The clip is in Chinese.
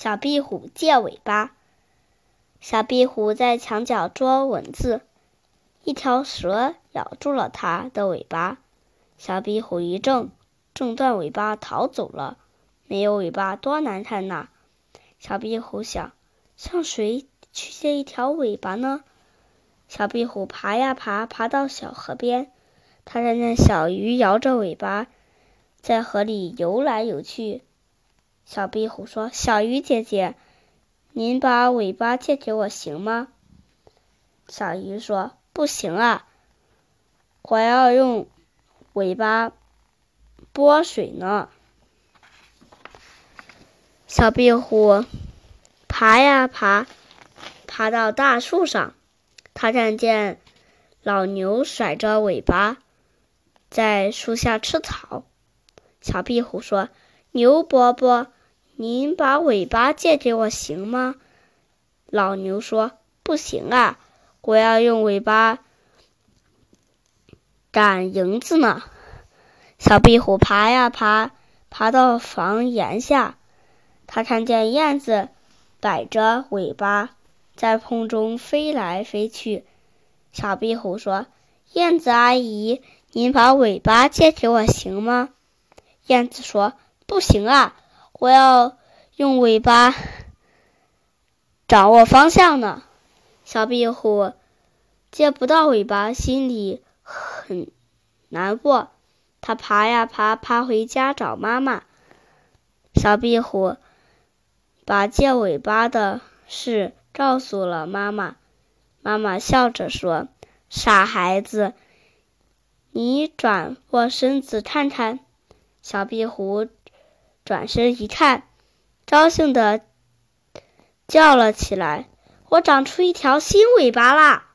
小壁虎借尾巴。小壁虎在墙角捉蚊子，一条蛇咬住了它的尾巴。小壁虎一挣，挣断尾巴逃走了。没有尾巴多难看呐！小壁虎想，向谁去借一条尾巴呢？小壁虎爬呀爬，爬到小河边，它看见小鱼摇着尾巴在河里游来游去。小壁虎说：“小鱼姐姐，您把尾巴借给我行吗？”小鱼说：“不行啊，我要用尾巴拨水呢。”小壁虎爬呀爬，爬到大树上，它看见老牛甩着尾巴在树下吃草。小壁虎说：“牛伯伯。”您把尾巴借给我行吗？老牛说：“不行啊，我要用尾巴赶蝇子呢。”小壁虎爬呀爬，爬到房檐下，它看见燕子摆着尾巴在空中飞来飞去。小壁虎说：“燕子阿姨，您把尾巴借给我行吗？”燕子说：“不行啊。”我要用尾巴掌握方向呢。小壁虎借不到尾巴，心里很难过。它爬呀爬，爬回家找妈妈。小壁虎把借尾巴的事告诉了妈妈。妈妈笑着说：“傻孩子，你转过身子看看。”小壁虎。转身一看，高兴的叫了起来：“我长出一条新尾巴啦！”